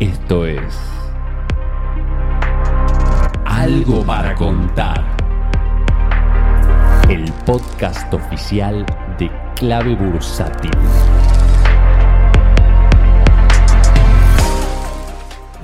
Esto es Algo para contar. El podcast oficial de Clave Bursátil.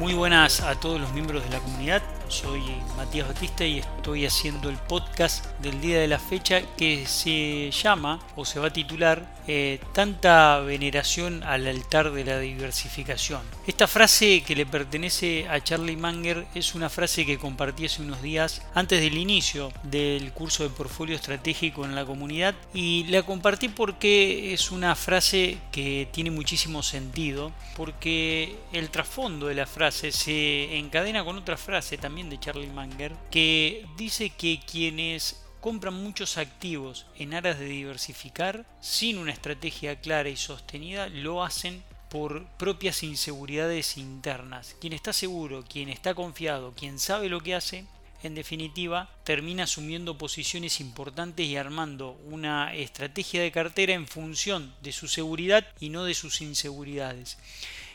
Muy buenas a todos los miembros de la comunidad. Soy Matías Batista y estoy haciendo el podcast del día de la fecha que se llama o se va a titular eh, Tanta veneración al altar de la diversificación. Esta frase que le pertenece a Charlie Manger es una frase que compartí hace unos días antes del inicio del curso de portfolio estratégico en la comunidad y la compartí porque es una frase que tiene muchísimo sentido porque el trasfondo de la frase se encadena con otra frase también de Charlie Manger, que dice que quienes compran muchos activos en aras de diversificar sin una estrategia clara y sostenida lo hacen por propias inseguridades internas. Quien está seguro, quien está confiado, quien sabe lo que hace, en definitiva, termina asumiendo posiciones importantes y armando una estrategia de cartera en función de su seguridad y no de sus inseguridades.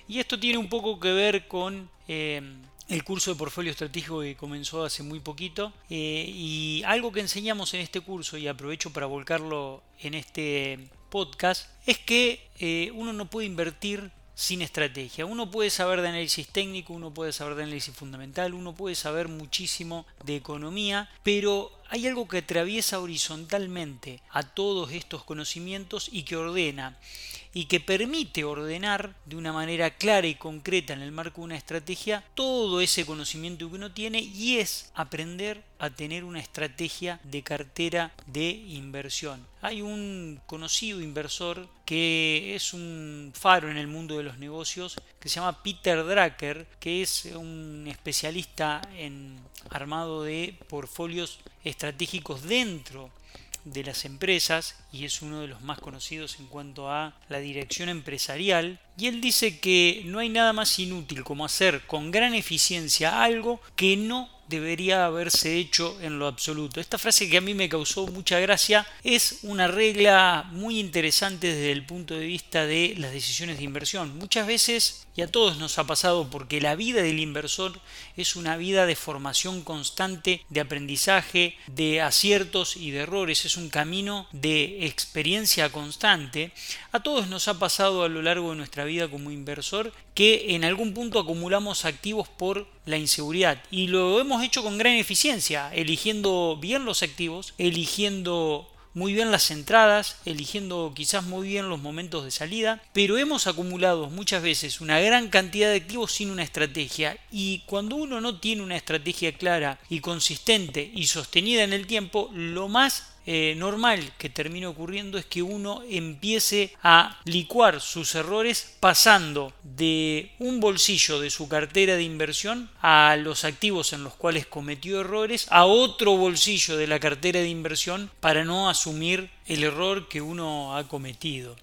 Y esto tiene un poco que ver con eh, el curso de portfolio estratégico que comenzó hace muy poquito eh, y algo que enseñamos en este curso y aprovecho para volcarlo en este podcast es que eh, uno no puede invertir sin estrategia. Uno puede saber de análisis técnico, uno puede saber de análisis fundamental, uno puede saber muchísimo de economía, pero hay algo que atraviesa horizontalmente a todos estos conocimientos y que ordena y que permite ordenar de una manera clara y concreta en el marco de una estrategia todo ese conocimiento que uno tiene y es aprender a tener una estrategia de cartera de inversión. Hay un conocido inversor que es un faro en el mundo de los negocios que se llama Peter Drucker, que es un especialista en armado de portfolios estratégicos dentro de las empresas y es uno de los más conocidos en cuanto a la dirección empresarial. Y él dice que no hay nada más inútil como hacer con gran eficiencia algo que no debería haberse hecho en lo absoluto. Esta frase que a mí me causó mucha gracia es una regla muy interesante desde el punto de vista de las decisiones de inversión. Muchas veces, y a todos nos ha pasado, porque la vida del inversor es una vida de formación constante, de aprendizaje, de aciertos y de errores, es un camino de experiencia constante. A todos nos ha pasado a lo largo de nuestra vida como inversor que en algún punto acumulamos activos por la inseguridad y lo hemos hecho con gran eficiencia, eligiendo bien los activos, eligiendo muy bien las entradas, eligiendo quizás muy bien los momentos de salida, pero hemos acumulado muchas veces una gran cantidad de activos sin una estrategia. Y cuando uno no tiene una estrategia clara y consistente y sostenida en el tiempo, lo más eh, normal que termine ocurriendo es que uno empiece a licuar sus errores pasando de un bolsillo de su cartera de inversión a los activos en los cuales cometió errores a otro bolsillo de la cartera de inversión para no asumir el error que uno ha cometido.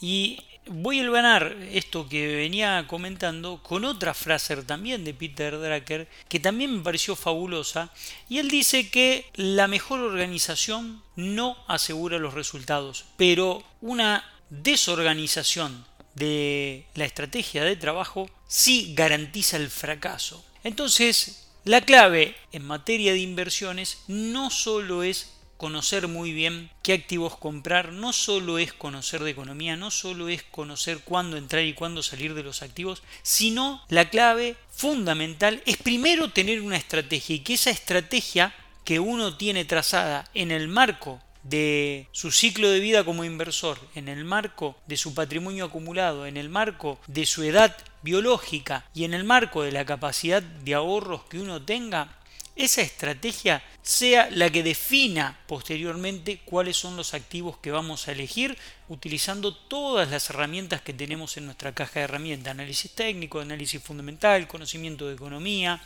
Y voy a ganar esto que venía comentando con otra frase también de Peter Drucker que también me pareció fabulosa y él dice que la mejor organización no asegura los resultados pero una desorganización de la estrategia de trabajo sí garantiza el fracaso. Entonces la clave en materia de inversiones no solo es conocer muy bien qué activos comprar, no solo es conocer de economía, no solo es conocer cuándo entrar y cuándo salir de los activos, sino la clave fundamental es primero tener una estrategia y que esa estrategia que uno tiene trazada en el marco de su ciclo de vida como inversor, en el marco de su patrimonio acumulado, en el marco de su edad biológica y en el marco de la capacidad de ahorros que uno tenga, esa estrategia sea la que defina posteriormente cuáles son los activos que vamos a elegir utilizando todas las herramientas que tenemos en nuestra caja de herramientas, análisis técnico, análisis fundamental, conocimiento de economía,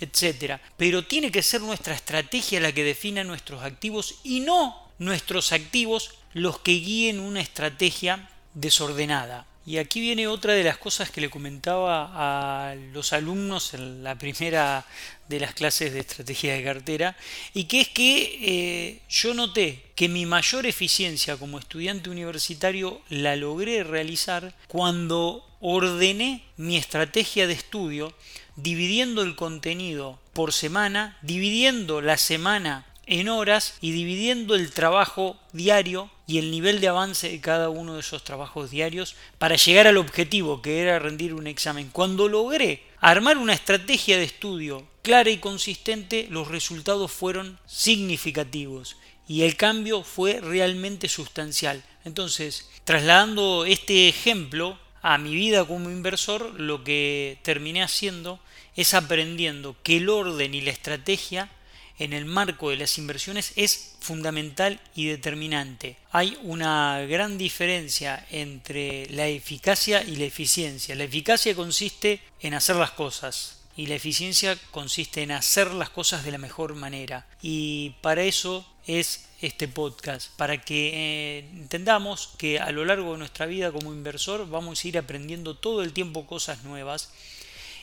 etcétera. Pero tiene que ser nuestra estrategia la que defina nuestros activos y no nuestros activos los que guíen una estrategia desordenada. Y aquí viene otra de las cosas que le comentaba a los alumnos en la primera de las clases de estrategia de cartera, y que es que eh, yo noté que mi mayor eficiencia como estudiante universitario la logré realizar cuando ordené mi estrategia de estudio dividiendo el contenido por semana, dividiendo la semana en horas y dividiendo el trabajo diario y el nivel de avance de cada uno de esos trabajos diarios para llegar al objetivo que era rendir un examen. Cuando logré armar una estrategia de estudio clara y consistente, los resultados fueron significativos y el cambio fue realmente sustancial. Entonces, trasladando este ejemplo a mi vida como inversor, lo que terminé haciendo es aprendiendo que el orden y la estrategia en el marco de las inversiones es fundamental y determinante. Hay una gran diferencia entre la eficacia y la eficiencia. La eficacia consiste en hacer las cosas y la eficiencia consiste en hacer las cosas de la mejor manera. Y para eso es este podcast, para que eh, entendamos que a lo largo de nuestra vida como inversor vamos a ir aprendiendo todo el tiempo cosas nuevas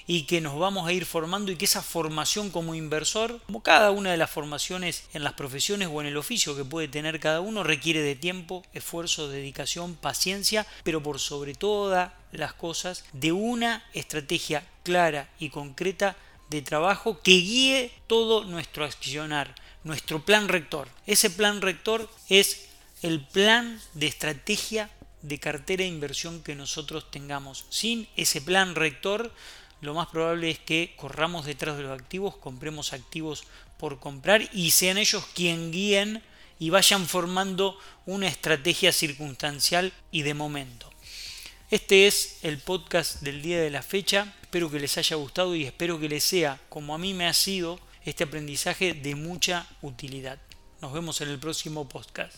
y que nos vamos a ir formando y que esa formación como inversor, como cada una de las formaciones en las profesiones o en el oficio que puede tener cada uno, requiere de tiempo, esfuerzo, dedicación, paciencia, pero por sobre todas las cosas de una estrategia clara y concreta de trabajo que guíe todo nuestro accionar, nuestro plan rector. Ese plan rector es el plan de estrategia de cartera de inversión que nosotros tengamos. Sin ese plan rector lo más probable es que corramos detrás de los activos, compremos activos por comprar y sean ellos quien guíen y vayan formando una estrategia circunstancial y de momento. Este es el podcast del día de la fecha. Espero que les haya gustado y espero que les sea, como a mí me ha sido, este aprendizaje de mucha utilidad. Nos vemos en el próximo podcast.